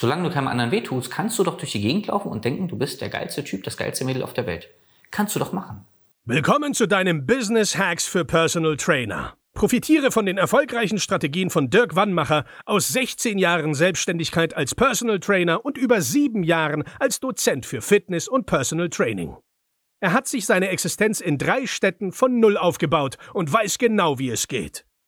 Solange du keinem anderen wehtust, kannst du doch durch die Gegend laufen und denken, du bist der geilste Typ, das geilste Mädel auf der Welt. Kannst du doch machen. Willkommen zu deinem Business Hacks für Personal Trainer. Profitiere von den erfolgreichen Strategien von Dirk Wannmacher aus 16 Jahren Selbstständigkeit als Personal Trainer und über sieben Jahren als Dozent für Fitness und Personal Training. Er hat sich seine Existenz in drei Städten von Null aufgebaut und weiß genau, wie es geht.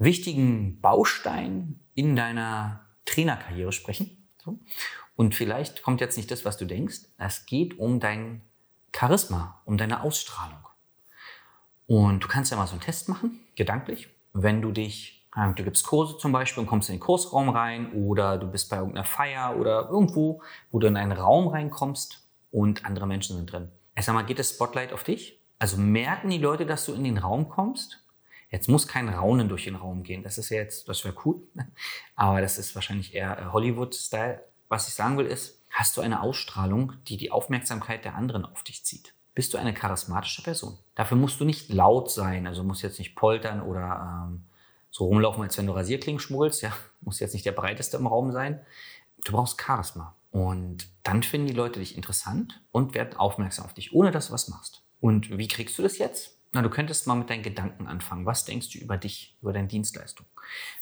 wichtigen Baustein in deiner Trainerkarriere sprechen. Und vielleicht kommt jetzt nicht das, was du denkst. Es geht um dein Charisma, um deine Ausstrahlung. Und du kannst ja mal so einen Test machen, gedanklich. Wenn du dich, du gibst Kurse zum Beispiel und kommst in den Kursraum rein oder du bist bei irgendeiner Feier oder irgendwo, wo du in einen Raum reinkommst und andere Menschen sind drin. Ich sag mal, geht das Spotlight auf dich? Also merken die Leute, dass du in den Raum kommst? Jetzt muss kein Raunen durch den Raum gehen. Das ist ja jetzt, das wäre cool. Aber das ist wahrscheinlich eher äh, Hollywood-Style. Was ich sagen will ist, hast du eine Ausstrahlung, die die Aufmerksamkeit der anderen auf dich zieht? Bist du eine charismatische Person? Dafür musst du nicht laut sein, also musst jetzt nicht poltern oder ähm, so rumlaufen, als wenn du Rasierklingen schmuggelst. Ja, muss jetzt nicht der breiteste im Raum sein. Du brauchst Charisma. Und dann finden die Leute dich interessant und werden aufmerksam auf dich, ohne dass du was machst. Und wie kriegst du das jetzt? Na, du könntest mal mit deinen Gedanken anfangen. Was denkst du über dich, über deine Dienstleistung?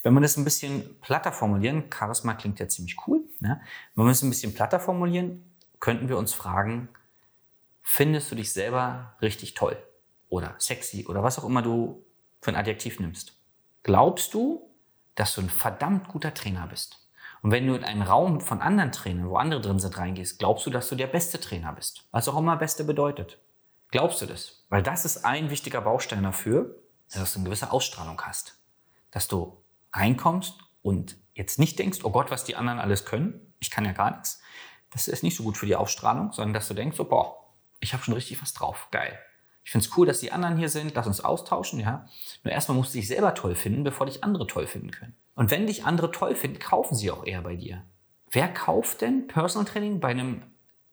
Wenn wir das ein bisschen platter formulieren, Charisma klingt ja ziemlich cool. Ne? Wenn wir es ein bisschen platter formulieren, könnten wir uns fragen, findest du dich selber richtig toll oder sexy oder was auch immer du für ein Adjektiv nimmst? Glaubst du, dass du ein verdammt guter Trainer bist? Und wenn du in einen Raum von anderen Trainern, wo andere drin sind, reingehst, glaubst du, dass du der beste Trainer bist? Was auch immer Beste bedeutet. Glaubst du das? Weil das ist ein wichtiger Baustein dafür, dass du eine gewisse Ausstrahlung hast. Dass du reinkommst und jetzt nicht denkst, oh Gott, was die anderen alles können, ich kann ja gar nichts. Das ist nicht so gut für die Ausstrahlung, sondern dass du denkst, so, boah, ich habe schon richtig was drauf, geil. Ich finde es cool, dass die anderen hier sind, lass uns austauschen, ja. Nur erstmal musst du dich selber toll finden, bevor dich andere toll finden können. Und wenn dich andere toll finden, kaufen sie auch eher bei dir. Wer kauft denn Personal Training bei einem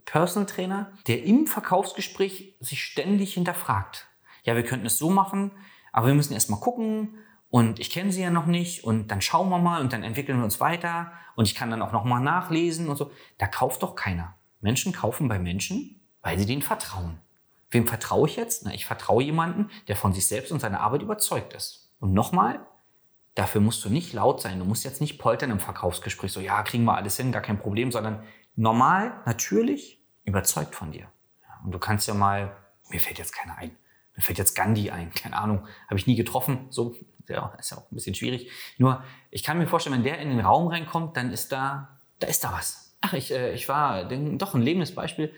Personal Trainer, der im Verkaufsgespräch sich ständig hinterfragt. Ja, wir könnten es so machen, aber wir müssen erst mal gucken und ich kenne sie ja noch nicht und dann schauen wir mal und dann entwickeln wir uns weiter und ich kann dann auch noch mal nachlesen und so. Da kauft doch keiner. Menschen kaufen bei Menschen, weil sie denen vertrauen. Wem vertraue ich jetzt? Na, ich vertraue jemanden, der von sich selbst und seiner Arbeit überzeugt ist. Und nochmal, dafür musst du nicht laut sein. Du musst jetzt nicht poltern im Verkaufsgespräch, so, ja, kriegen wir alles hin, gar kein Problem, sondern normal, natürlich, überzeugt von dir. Und du kannst ja mal, mir fällt jetzt keiner ein, mir fällt jetzt Gandhi ein, keine Ahnung, habe ich nie getroffen, so, ja, ist ja auch ein bisschen schwierig. Nur, ich kann mir vorstellen, wenn der in den Raum reinkommt, dann ist da, da ist da was. Ach, ich, äh, ich war denn, doch ein lebendes Beispiel.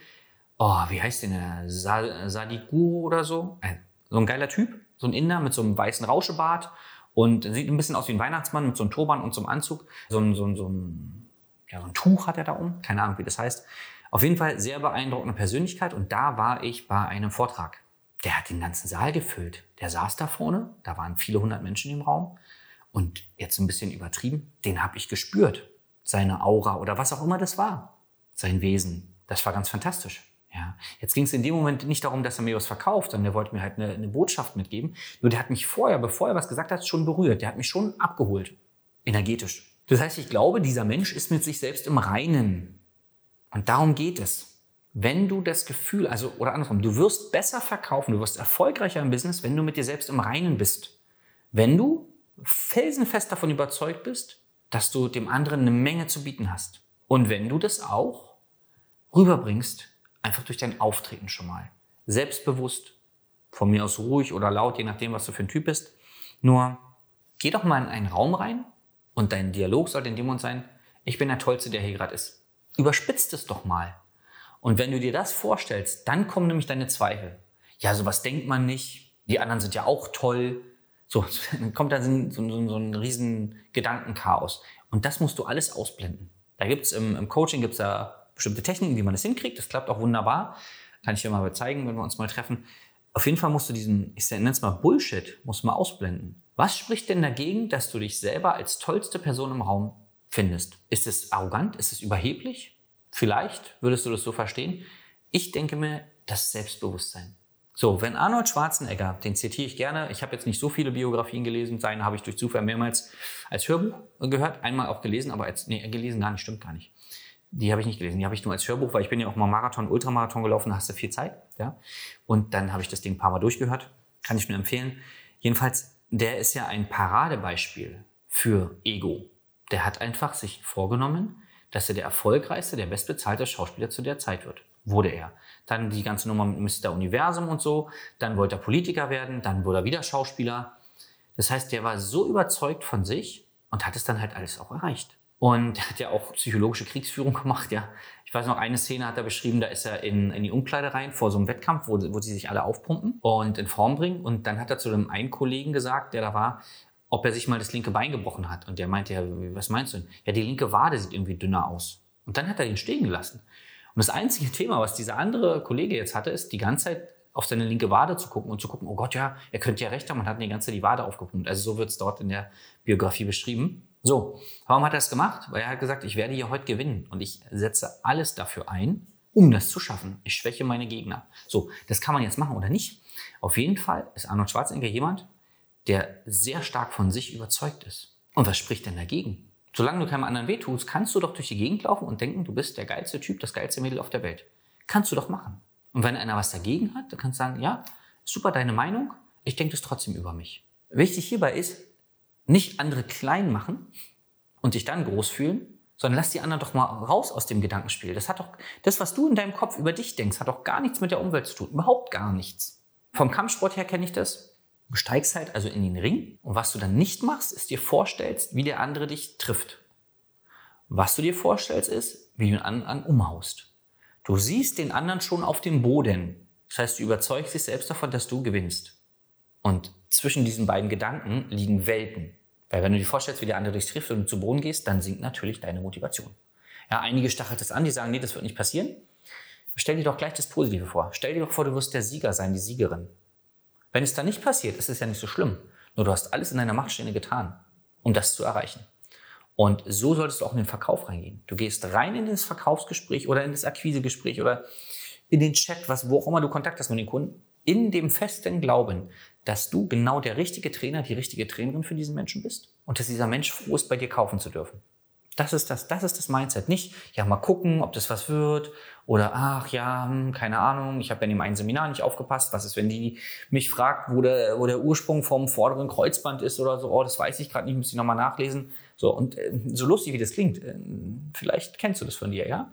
Oh, wie heißt denn der? Sa Sadhguru oder so? Äh, so ein geiler Typ, so ein Inder mit so einem weißen Rauschebart und sieht ein bisschen aus wie ein Weihnachtsmann mit so einem Turban und so einem Anzug. So ein, so ein, so ein ja, so ein Tuch hat er da um, keine Ahnung, wie das heißt. Auf jeden Fall sehr beeindruckende Persönlichkeit und da war ich bei einem Vortrag. Der hat den ganzen Saal gefüllt. Der saß da vorne, da waren viele hundert Menschen im Raum und jetzt ein bisschen übertrieben, den habe ich gespürt. Seine Aura oder was auch immer das war. Sein Wesen. Das war ganz fantastisch. Ja. Jetzt ging es in dem Moment nicht darum, dass er mir was verkauft, sondern er wollte mir halt eine, eine Botschaft mitgeben. Nur der hat mich vorher, bevor er was gesagt hat, schon berührt. Der hat mich schon abgeholt. Energetisch. Das heißt, ich glaube, dieser Mensch ist mit sich selbst im Reinen. Und darum geht es. Wenn du das Gefühl, also oder andersrum, du wirst besser verkaufen, du wirst erfolgreicher im Business, wenn du mit dir selbst im Reinen bist. Wenn du felsenfest davon überzeugt bist, dass du dem anderen eine Menge zu bieten hast. Und wenn du das auch rüberbringst, einfach durch dein Auftreten schon mal. Selbstbewusst, von mir aus ruhig oder laut, je nachdem, was du für ein Typ bist. Nur geh doch mal in einen Raum rein und dein Dialog sollte in dem Moment sein, ich bin der Tollste, der hier gerade ist. Überspitzt es doch mal. Und wenn du dir das vorstellst, dann kommen nämlich deine Zweifel. Ja, sowas denkt man nicht. Die anderen sind ja auch toll. So, dann kommt dann so, so, so ein riesen Gedankenchaos. Und das musst du alles ausblenden. Da gibt es im, im Coaching gibt's da bestimmte Techniken, wie man das hinkriegt. Das klappt auch wunderbar. Kann ich dir mal zeigen, wenn wir uns mal treffen. Auf jeden Fall musst du diesen, ich nenne es mal Bullshit, musst du mal ausblenden. Was spricht denn dagegen, dass du dich selber als tollste Person im Raum findest? Ist es arrogant? Ist es überheblich? Vielleicht würdest du das so verstehen. Ich denke mir, das Selbstbewusstsein. So, wenn Arnold Schwarzenegger, den zitiere ich gerne, ich habe jetzt nicht so viele Biografien gelesen, seine habe ich durch Zufall mehrmals als Hörbuch gehört, einmal auch gelesen, aber als, nee, gelesen gar nicht, stimmt gar nicht. Die habe ich nicht gelesen, die habe ich nur als Hörbuch, weil ich bin ja auch mal Marathon, Ultramarathon gelaufen, da hast du viel Zeit, ja. Und dann habe ich das Ding ein paar Mal durchgehört, kann ich nur empfehlen. Jedenfalls, der ist ja ein Paradebeispiel für Ego. Der hat einfach sich vorgenommen, dass er der erfolgreichste, der bestbezahlte Schauspieler zu der Zeit wird wurde er. Dann die ganze Nummer mit Mr. Universum und so. Dann wollte er Politiker werden, dann wurde er wieder Schauspieler. Das heißt, der war so überzeugt von sich und hat es dann halt alles auch erreicht. Und er hat ja auch psychologische Kriegsführung gemacht, ja. Ich weiß noch, eine Szene hat er beschrieben, da ist er in, in die Umkleide rein vor so einem Wettkampf, wo, wo sie sich alle aufpumpen und in Form bringen. Und dann hat er zu dem einen Kollegen gesagt, der da war, ob er sich mal das linke Bein gebrochen hat. Und der meinte, ja, was meinst du denn? Ja, die linke Wade sieht irgendwie dünner aus. Und dann hat er den stehen gelassen. Und das einzige Thema, was dieser andere Kollege jetzt hatte, ist die ganze Zeit auf seine linke Wade zu gucken und zu gucken, oh Gott, ja, er könnte ja recht haben, man hat die ganze Zeit die Wade aufgepumpt. Also so wird es dort in der Biografie beschrieben. So, warum hat er das gemacht? Weil er hat gesagt, ich werde hier heute gewinnen und ich setze alles dafür ein, um das zu schaffen. Ich schwäche meine Gegner. So, das kann man jetzt machen oder nicht. Auf jeden Fall ist Arnold Schwarzenegger jemand, der sehr stark von sich überzeugt ist. Und was spricht denn dagegen? Solange du keinem anderen wehtust, kannst du doch durch die Gegend laufen und denken, du bist der geilste Typ, das geilste Mädel auf der Welt. Kannst du doch machen. Und wenn einer was dagegen hat, dann kannst du sagen, ja, super deine Meinung, ich denke das trotzdem über mich. Wichtig hierbei ist, nicht andere klein machen und dich dann groß fühlen, sondern lass die anderen doch mal raus aus dem Gedankenspiel. Das hat doch, das, was du in deinem Kopf über dich denkst, hat doch gar nichts mit der Umwelt zu tun. Überhaupt gar nichts. Vom Kampfsport her kenne ich das. Du steigst halt also in den Ring und was du dann nicht machst, ist dir vorstellst, wie der andere dich trifft. Was du dir vorstellst, ist, wie du den anderen umhaust. Du siehst den anderen schon auf dem Boden. Das heißt, du überzeugst dich selbst davon, dass du gewinnst. Und zwischen diesen beiden Gedanken liegen Welten. Weil wenn du dir vorstellst, wie der andere dich trifft und du zu Boden gehst, dann sinkt natürlich deine Motivation. Ja, einige stachelt es an, die sagen, nee, das wird nicht passieren. Stell dir doch gleich das Positive vor. Stell dir doch vor, du wirst der Sieger sein, die Siegerin. Wenn es dann nicht passiert, ist es ja nicht so schlimm. Nur du hast alles in deiner Machtstelle getan, um das zu erreichen. Und so solltest du auch in den Verkauf reingehen. Du gehst rein in das Verkaufsgespräch oder in das Akquisegespräch oder in den Chat, was, wo auch immer du Kontakt hast mit den Kunden, in dem festen Glauben, dass du genau der richtige Trainer, die richtige Trainerin für diesen Menschen bist und dass dieser Mensch froh ist, bei dir kaufen zu dürfen. Das ist das, das ist das Mindset. Nicht, ja, mal gucken, ob das was wird. Oder, ach ja, hm, keine Ahnung, ich habe in dem einen Seminar nicht aufgepasst. Was ist, wenn die mich fragt, wo der, wo der Ursprung vom vorderen Kreuzband ist oder so? Oh, das weiß ich gerade nicht, muss ich nochmal nachlesen. So, und äh, so lustig wie das klingt, äh, vielleicht kennst du das von dir, ja?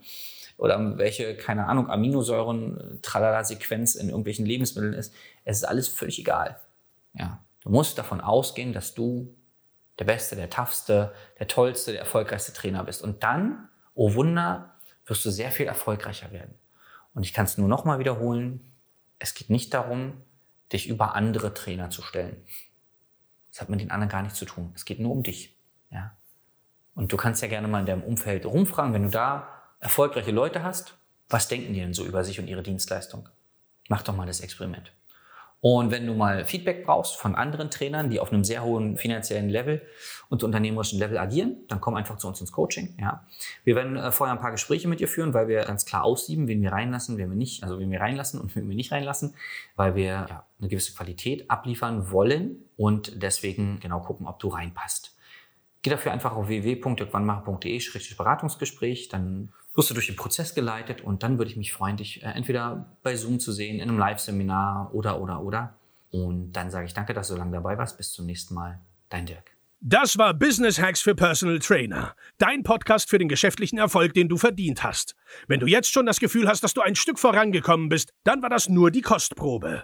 Oder welche, keine Ahnung, Aminosäuren, Tralala-Sequenz in irgendwelchen Lebensmitteln ist. Es ist alles völlig egal. Ja. Du musst davon ausgehen, dass du der beste, der toughste, der tollste, der erfolgreichste Trainer bist. Und dann, oh Wunder, wirst du sehr viel erfolgreicher werden. Und ich kann es nur noch mal wiederholen, es geht nicht darum, dich über andere Trainer zu stellen. Das hat mit den anderen gar nichts zu tun. Es geht nur um dich. Ja? Und du kannst ja gerne mal in deinem Umfeld rumfragen, wenn du da erfolgreiche Leute hast, was denken die denn so über sich und ihre Dienstleistung? Mach doch mal das Experiment. Und wenn du mal Feedback brauchst von anderen Trainern, die auf einem sehr hohen finanziellen Level und unternehmerischen Level agieren, dann komm einfach zu uns ins Coaching. Ja. Wir werden äh, vorher ein paar Gespräche mit dir führen, weil wir ganz klar aussieben, wen wir reinlassen, wen wir nicht, also wen wir reinlassen und wen wir nicht reinlassen, weil wir ja, eine gewisse Qualität abliefern wollen und deswegen genau gucken, ob du reinpasst. Geh dafür einfach auf www.irgendwannmacher.de-beratungsgespräch, dann wirst du durch den Prozess geleitet und dann würde ich mich freuen, dich äh, entweder bei Zoom zu sehen, in einem Live-Seminar oder, oder, oder. Und dann sage ich danke, dass du so lange dabei warst. Bis zum nächsten Mal. Dein Dirk. Das war Business Hacks für Personal Trainer. Dein Podcast für den geschäftlichen Erfolg, den du verdient hast. Wenn du jetzt schon das Gefühl hast, dass du ein Stück vorangekommen bist, dann war das nur die Kostprobe.